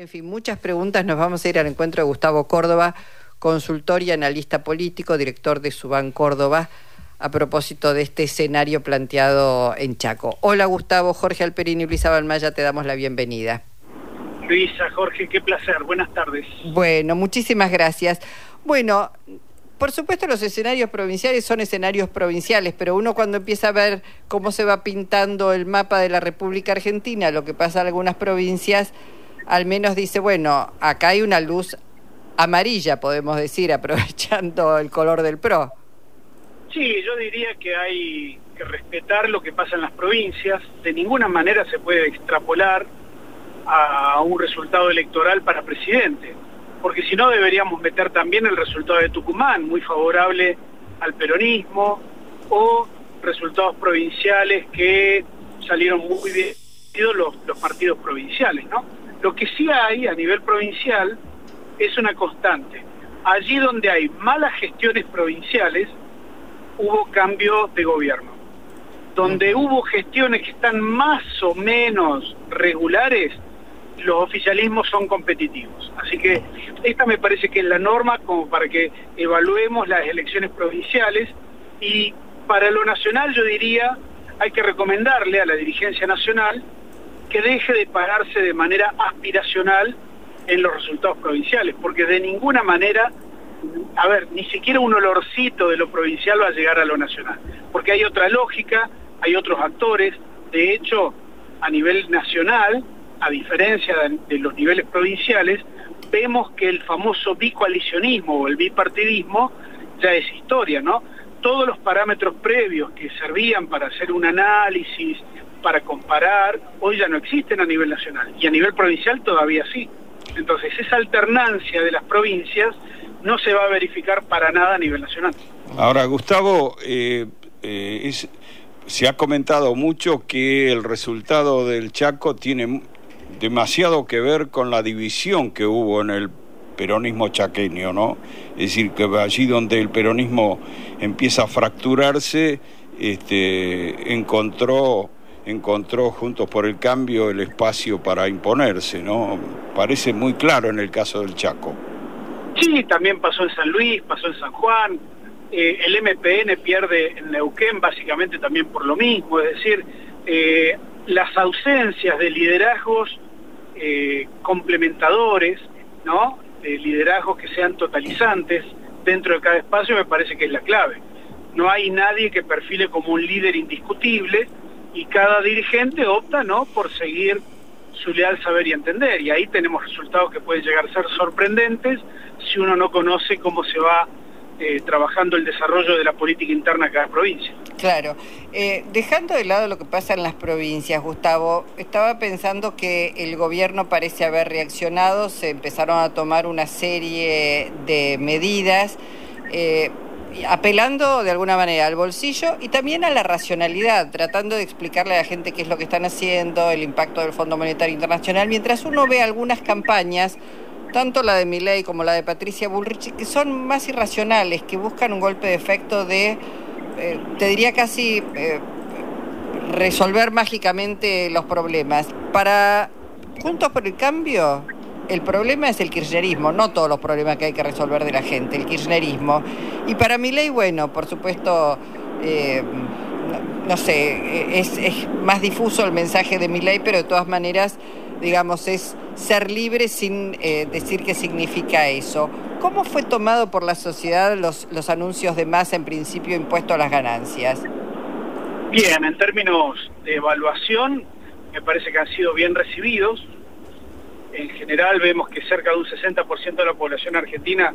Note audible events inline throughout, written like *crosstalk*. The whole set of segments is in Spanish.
En fin, muchas preguntas. Nos vamos a ir al encuentro de Gustavo Córdoba, consultor y analista político, director de Subán Córdoba, a propósito de este escenario planteado en Chaco. Hola Gustavo, Jorge Alperini y Luisa Balmaya, te damos la bienvenida. Luisa, Jorge, qué placer. Buenas tardes. Bueno, muchísimas gracias. Bueno, por supuesto los escenarios provinciales son escenarios provinciales, pero uno cuando empieza a ver cómo se va pintando el mapa de la República Argentina, lo que pasa en algunas provincias, al menos dice, bueno, acá hay una luz amarilla, podemos decir, *laughs* aprovechando el color del PRO. Sí, yo diría que hay que respetar lo que pasa en las provincias. De ninguna manera se puede extrapolar a un resultado electoral para presidente, porque si no deberíamos meter también el resultado de Tucumán, muy favorable al peronismo, o resultados provinciales que salieron muy bien los, los partidos provinciales, ¿no? Lo que sí hay a nivel provincial es una constante. Allí donde hay malas gestiones provinciales, hubo cambio de gobierno. Donde hubo gestiones que están más o menos regulares, los oficialismos son competitivos. Así que esta me parece que es la norma como para que evaluemos las elecciones provinciales y para lo nacional yo diría hay que recomendarle a la dirigencia nacional que deje de pararse de manera aspiracional en los resultados provinciales, porque de ninguna manera, a ver, ni siquiera un olorcito de lo provincial va a llegar a lo nacional, porque hay otra lógica, hay otros actores, de hecho, a nivel nacional, a diferencia de, los niveles provinciales, vemos que el famoso bicoalicionismo o el bipartidismo ya es historia, ¿no? Todos los parámetros previos que servían para hacer un análisis, para comparar, hoy ya no existen a nivel nacional y a nivel provincial todavía sí. Entonces esa alternancia de las provincias no se va a verificar para nada a nivel nacional. Ahora, Gustavo, eh, eh, se ha comentado mucho que el resultado del Chaco tiene demasiado que ver con la división que hubo en el peronismo chaqueño, ¿no? Es decir, que allí donde el peronismo empieza a fracturarse, este, encontró encontró Juntos por el Cambio el espacio para imponerse, ¿no? Parece muy claro en el caso del Chaco. Sí, también pasó en San Luis, pasó en San Juan. Eh, el MPN pierde en Neuquén básicamente también por lo mismo, es decir, eh, las ausencias de liderazgos eh, complementadores, ¿no? De liderazgos que sean totalizantes dentro de cada espacio me parece que es la clave. No hay nadie que perfile como un líder indiscutible, y cada dirigente opta no por seguir su leal saber y entender y ahí tenemos resultados que pueden llegar a ser sorprendentes si uno no conoce cómo se va eh, trabajando el desarrollo de la política interna de cada provincia. Claro. Eh, dejando de lado lo que pasa en las provincias, Gustavo, estaba pensando que el gobierno parece haber reaccionado, se empezaron a tomar una serie de medidas. Eh, apelando de alguna manera al bolsillo y también a la racionalidad, tratando de explicarle a la gente qué es lo que están haciendo, el impacto del Fondo Monetario Internacional, mientras uno ve algunas campañas, tanto la de Milei como la de Patricia Bullrich, que son más irracionales, que buscan un golpe de efecto de, eh, te diría casi, eh, resolver mágicamente los problemas. Para Juntos por el Cambio, el problema es el kirchnerismo, no todos los problemas que hay que resolver de la gente, el kirchnerismo. Y para mi ley, bueno, por supuesto, eh, no, sé, es, más difuso el mensaje de mi ley, pero de todas maneras, digamos, es ser libre sin eh, decir qué significa eso. ¿Cómo fue tomado por la sociedad los, los anuncios de más en principio impuesto a las ganancias? Bien, en términos de evaluación, me parece que han sido bien recibidos en general vemos que cerca de un 60% de la población argentina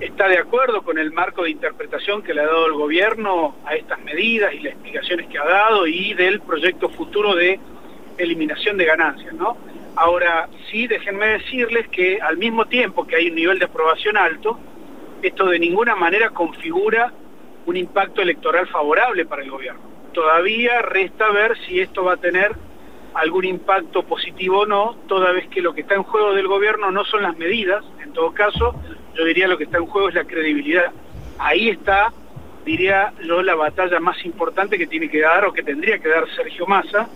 está de acuerdo con el marco de interpretación que le ha dado el gobierno a estas medidas y las explicaciones que ha dado y del proyecto futuro de eliminación de ganancias, ¿no? Ahora, sí, déjenme decirles que al mismo tiempo que hay un nivel de aprobación alto, esto de ninguna manera configura un impacto electoral favorable para el gobierno. Todavía resta ver si esto va a tener algún impacto positivo o no, toda vez que lo que está en juego del gobierno no son las medidas, en todo caso, yo diría lo que está en juego es la credibilidad. Ahí está, diría yo, la batalla más importante que tiene que dar o que tendría que dar Sergio Massa,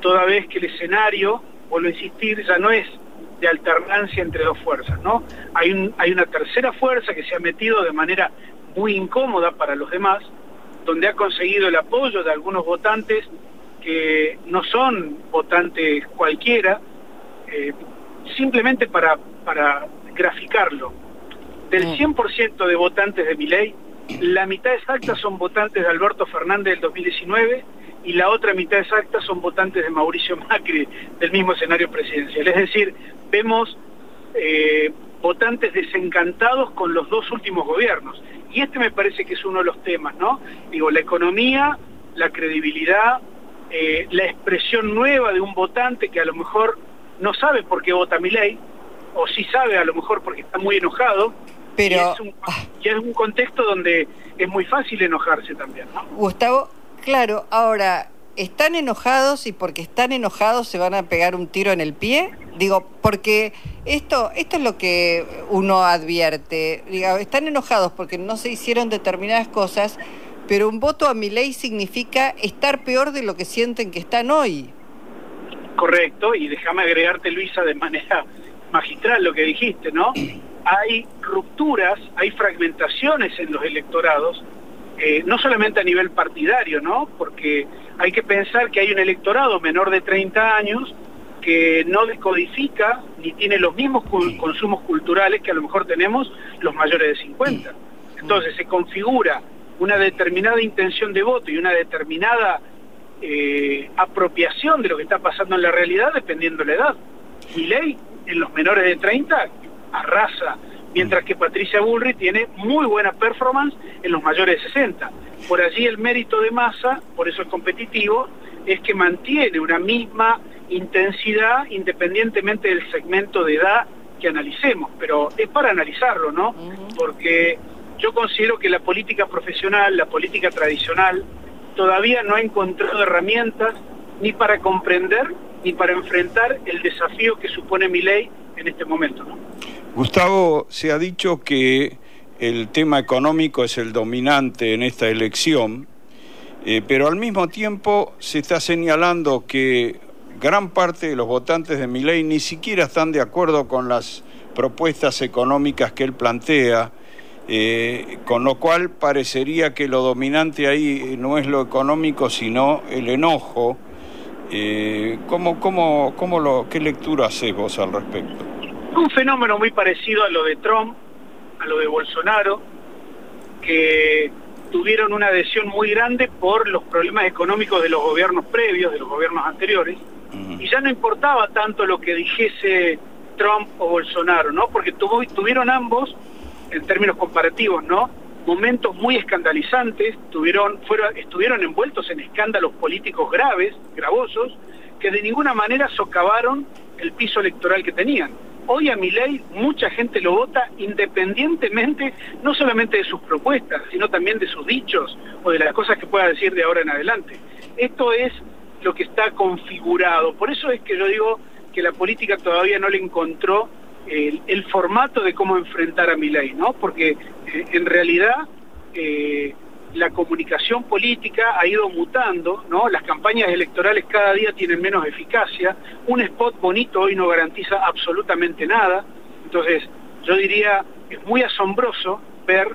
toda vez que el escenario, vuelvo a insistir, ya no es de alternancia entre dos fuerzas, ¿no? Hay, hay una tercera fuerza que se ha metido de manera muy incómoda para los demás, donde ha conseguido el apoyo de algunos votantes que no son votantes cualquiera, eh, simplemente para, para graficarlo. Del 100% de votantes de mi ley, la mitad exacta son votantes de Alberto Fernández del 2019 y la otra mitad exacta son votantes de Mauricio Macri del mismo escenario presidencial. Es decir, vemos eh, votantes desencantados con los dos últimos gobiernos. Y este me parece que es uno de los temas, ¿no? Digo, la economía, la credibilidad, eh, la expresión nueva de un votante que a lo mejor no sabe por qué vota mi ley, o sí sabe a lo mejor porque está muy enojado, pero y es, un, y es un contexto donde es muy fácil enojarse también, ¿no? Gustavo, claro, ahora están enojados y porque están enojados se van a pegar un tiro en el pie? Digo, porque esto, esto es lo que uno advierte. Digo, están enojados porque no se hicieron determinadas cosas, pero un voto a mi ley significa estar peor de lo que sienten que están hoy. Correcto, y déjame agregarte, Luisa, de manera magistral lo que dijiste, ¿no? *clears throat* Hay rupturas, hay fragmentaciones en los electorados, eh, no solamente a nivel partidario, ¿no? Porque hay que pensar que hay un electorado menor de 30 años que no decodifica ni tiene los mismos consumos culturales que a lo mejor tenemos los mayores de 50. Entonces se configura una determinada intención de voto y una determinada eh, apropiación de lo que está pasando en la realidad dependiendo de la edad. Mi ley en los menores de 30 arrasa, mientras que Patricia Bullrich tiene muy buena performance en los mayores de 60. Por allí el mérito de masa, por eso es competitivo, es que mantiene una misma intensidad independientemente del segmento de edad que analicemos, pero es para analizarlo, ¿no? Porque yo considero que la política profesional, la política tradicional, todavía no ha encontrado herramientas ni para comprender ni para enfrentar el desafío que supone mi ley en este momento. Gustavo, se ha dicho que el tema económico es el dominante en esta elección, eh, pero al mismo tiempo se está señalando que gran parte de los votantes de Milei ni siquiera están de acuerdo con las propuestas económicas que él plantea, eh, con lo cual parecería que lo dominante ahí no es lo económico, sino el enojo. Eh, ¿cómo, cómo, cómo lo, ¿Qué lectura haces vos al respecto? Un fenómeno muy parecido a lo de Trump, a lo de Bolsonaro, que tuvieron una adhesión muy grande por los problemas económicos de los gobiernos previos, de los gobiernos anteriores, y ya no importaba tanto lo que dijese Trump o Bolsonaro, ¿no? Porque tuvo, tuvieron ambos, en términos comparativos, ¿no? Momentos muy escandalizantes, tuvieron, fueron, estuvieron envueltos en escándalos políticos graves, gravosos, que de ninguna manera socavaron el piso electoral que tenían. Hoy a mi ley mucha gente lo vota independientemente no solamente de sus propuestas, sino también de sus dichos o de las cosas que pueda decir de ahora en adelante. Esto es lo que está configurado. Por eso es que yo digo que la política todavía no le encontró el, formato de cómo enfrentar a mi ley, ¿no? Porque eh, en realidad eh, la comunicación política ha ido mutando, ¿no? Las campañas electorales cada día tienen menos eficacia, un spot bonito hoy no garantiza absolutamente nada, entonces yo diría, es muy asombroso ver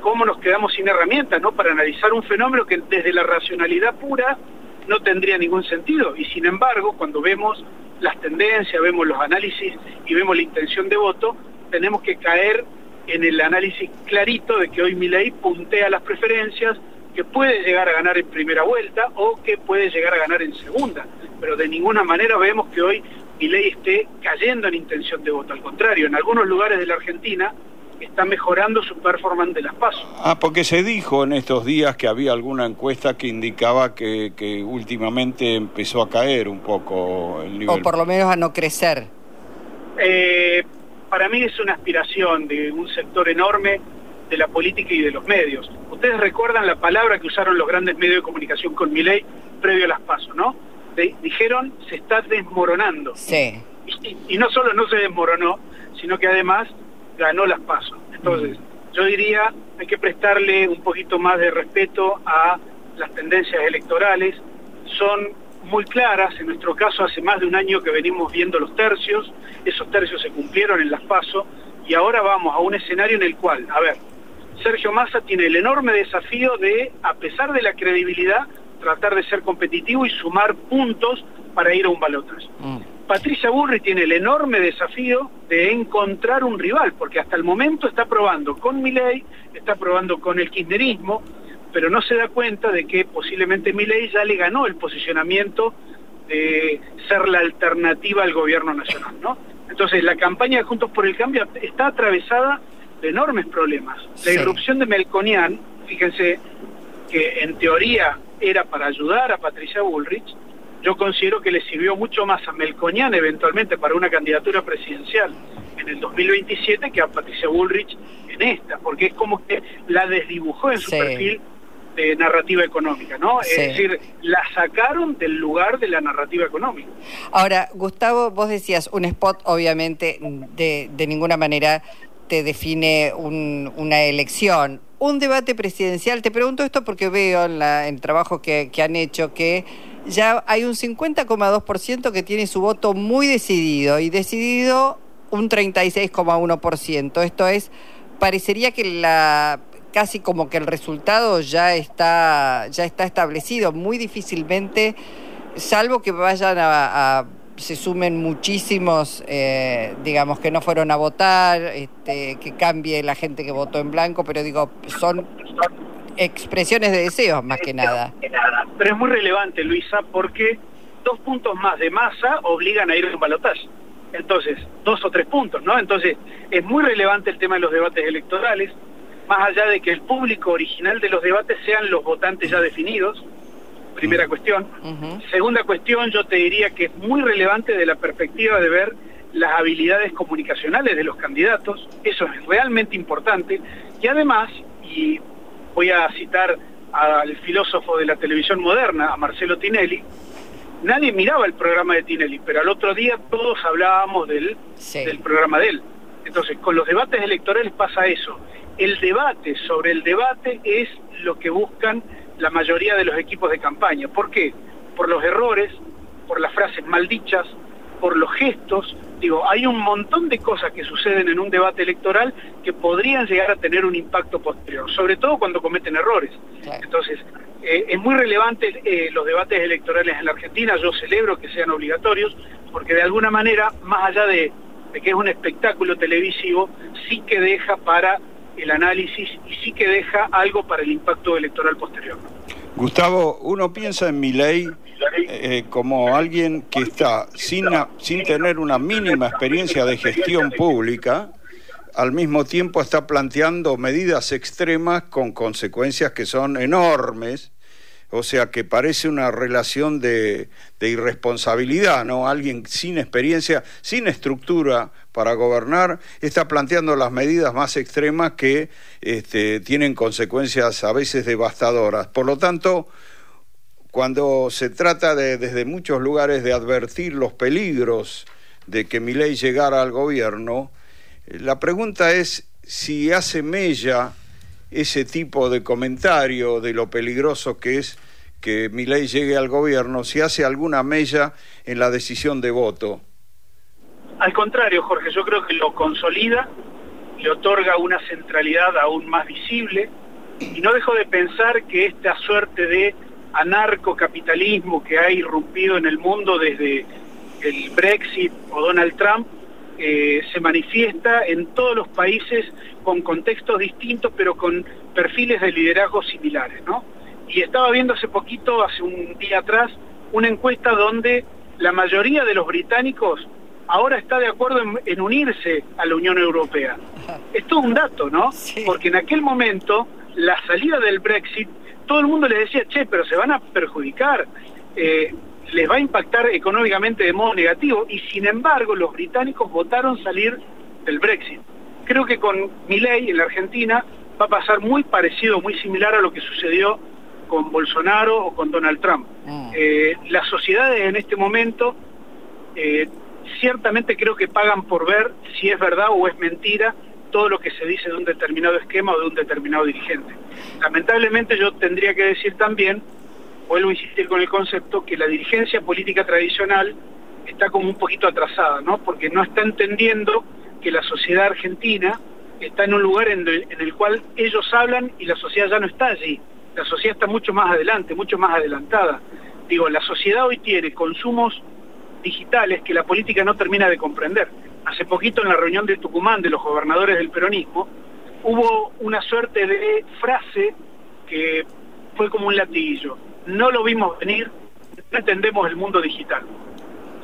cómo nos quedamos sin herramientas, ¿no? Para analizar un fenómeno que desde la racionalidad pura no tendría ningún sentido, y sin embargo, cuando vemos las tendencias, vemos los análisis y vemos la intención de voto, tenemos que caer en el análisis clarito de que hoy Milei puntea las preferencias, que puede llegar a ganar en primera vuelta o que puede llegar a ganar en segunda, pero de ninguna manera vemos que hoy Milei esté cayendo en intención de voto, al contrario, en algunos lugares de la Argentina está mejorando su performance de las pasos. Ah, porque se dijo en estos días que había alguna encuesta que indicaba que, que últimamente empezó a caer un poco el nivel. O por lo menos a no crecer. Eh, para mí es una aspiración de un sector enorme de la política y de los medios. Ustedes recuerdan la palabra que usaron los grandes medios de comunicación con mi ley previo a las pasos, ¿no? dijeron se está desmoronando. Sí. Y, y, no solo no se desmoronó, sino que además ganó las pasos. Entonces, yo diría, hay que prestarle un poquito más de respeto a las tendencias electorales. Son muy claras. En nuestro caso, hace más de un año que venimos viendo los tercios. Esos tercios se cumplieron en las PASO y ahora vamos a un escenario en el cual, a ver, Sergio Massa tiene el enorme desafío de, a pesar de la credibilidad, tratar de ser competitivo y sumar puntos para ir a un balotaje. Mm. Patricia Burri tiene el enorme desafío de encontrar un rival, porque hasta el momento está probando con Milei, está probando con el kirchnerismo, pero no se da cuenta de que posiblemente Milei ya le ganó el posicionamiento de ser la alternativa al gobierno nacional, ¿no? Entonces, la campaña de Juntos por el Cambio está atravesada de enormes problemas. La irrupción de Melconian, fíjense que en teoría era para ayudar a Patricia Bullrich, yo considero que le sirvió mucho más a Melconian eventualmente para una candidatura presidencial en el 2027 que a Patricia Bullrich en esta, porque es como que la desdibujó en su perfil de narrativa económica, ¿no? Es decir, la sacaron del lugar de la narrativa económica. Ahora, Gustavo, vos decías, un spot obviamente de, de ninguna manera te define una elección. Un debate presidencial, te pregunto esto porque veo en, la, el trabajo que, que han hecho que ya hay un 50,2% que tiene su voto muy decidido y decidido un 36,1%. Esto es, parecería que la casi como que el resultado ya está ya está establecido, muy difícilmente salvo que vayan a, se sumen muchísimos, eh, digamos, que no fueron a votar, este, que cambie la gente que votó en blanco, pero digo, son expresiones de deseos más que nada. Pero es muy relevante, Luisa, porque dos puntos más de masa obligan a ir a un balotaje. Entonces, dos o tres puntos, ¿no? Entonces, es muy relevante el tema de los debates electorales, más allá de que el público original de los debates sean los votantes ya definidos, primera cuestión. Segunda cuestión, yo te diría que es muy relevante de la perspectiva de ver las habilidades comunicacionales de los candidatos, eso es realmente importante, y además, y voy a citar al filósofo de la televisión moderna, a Marcelo Tinelli, nadie miraba el programa de Tinelli, pero al otro día todos hablábamos del, del programa de él. Entonces, con los debates electorales pasa eso. El debate sobre el debate es lo que buscan la mayoría de los equipos de campaña. ¿Por qué? Por los errores, por las frases maldichas, por los gestos. Digo, hay un montón de cosas que suceden en un debate electoral que podrían llegar a tener un impacto posterior, sobre todo cuando cometen errores. Entonces, eh, es muy relevante eh, los debates electorales en la Argentina, yo celebro que sean obligatorios, porque de alguna manera, más allá de, de que es un espectáculo televisivo, sí que deja para el análisis y sí que deja algo para el impacto electoral posterior. Gustavo, uno piensa en mi ley eh, como alguien que está sin, sin tener una mínima experiencia de gestión pública, al mismo tiempo está planteando medidas extremas con consecuencias que son enormes o sea que parece una relación de, irresponsabilidad, ¿no? Alguien sin experiencia, sin estructura para gobernar, está planteando las medidas más extremas que este, tienen consecuencias a veces devastadoras. Por lo tanto, cuando se trata de, desde muchos lugares de advertir los peligros de que mi ley llegara al gobierno, la pregunta es si hace mella ese tipo de comentario de lo peligroso que es que mi ley llegue al gobierno, si hace alguna mella en la decisión de voto. Al contrario, Jorge, yo creo que lo consolida, le otorga una centralidad aún más visible y no dejo de pensar que esta suerte de anarcocapitalismo que ha irrumpido en el mundo desde el Brexit o Donald Trump eh, se manifiesta en todos los países con contextos distintos, pero con perfiles de liderazgo similares, ¿no? Y estaba viendo hace poquito, hace un día atrás, una encuesta donde la mayoría de los británicos ahora está de acuerdo en, unirse a la Unión Europea. Esto *laughs* es un dato, ¿no? Porque en aquel momento, la salida del Brexit, todo el mundo le decía, che, pero se van a perjudicar. Eh, les va a impactar económicamente de modo negativo y sin embargo los británicos votaron salir del Brexit. Creo que con mi ley en la Argentina va a pasar muy parecido, muy similar a lo que sucedió con Bolsonaro o con Donald Trump. Mm. Eh, las sociedades en este momento eh, ciertamente creo que pagan por ver si es verdad o es mentira todo lo que se dice de un determinado esquema o de un determinado dirigente. Lamentablemente yo tendría que decir también vuelvo a insistir con el concepto, que la dirigencia política tradicional está como un poquito atrasada, ¿no? Porque no está entendiendo que la sociedad argentina está en un lugar en el, cual ellos hablan y la sociedad ya no está allí. La sociedad está mucho más adelante, mucho más adelantada. Digo, la sociedad hoy tiene consumos digitales que la política no termina de comprender. Hace poquito en la reunión de Tucumán de los gobernadores del peronismo hubo una suerte de frase que fue como un latiguillo. No lo vimos venir, no entendemos el mundo digital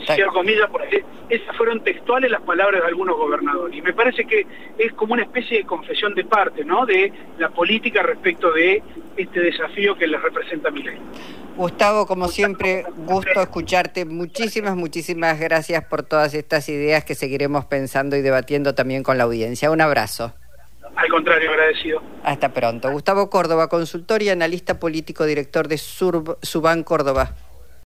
cierro comillas, porque esas fueron textuales las palabras de algunos gobernadores. Y me parece que es como una especie de confesión de parte, ¿no? De la política respecto de este desafío que les representa mi ley. Gustavo, como siempre, gusto escucharte. Muchísimas, muchísimas gracias por todas estas ideas que seguiremos pensando y debatiendo también con la audiencia. Un abrazo. Al contrario, agradecido. Hasta pronto. Gustavo Córdoba, consultor y analista político, director de Sur Suban Córdoba.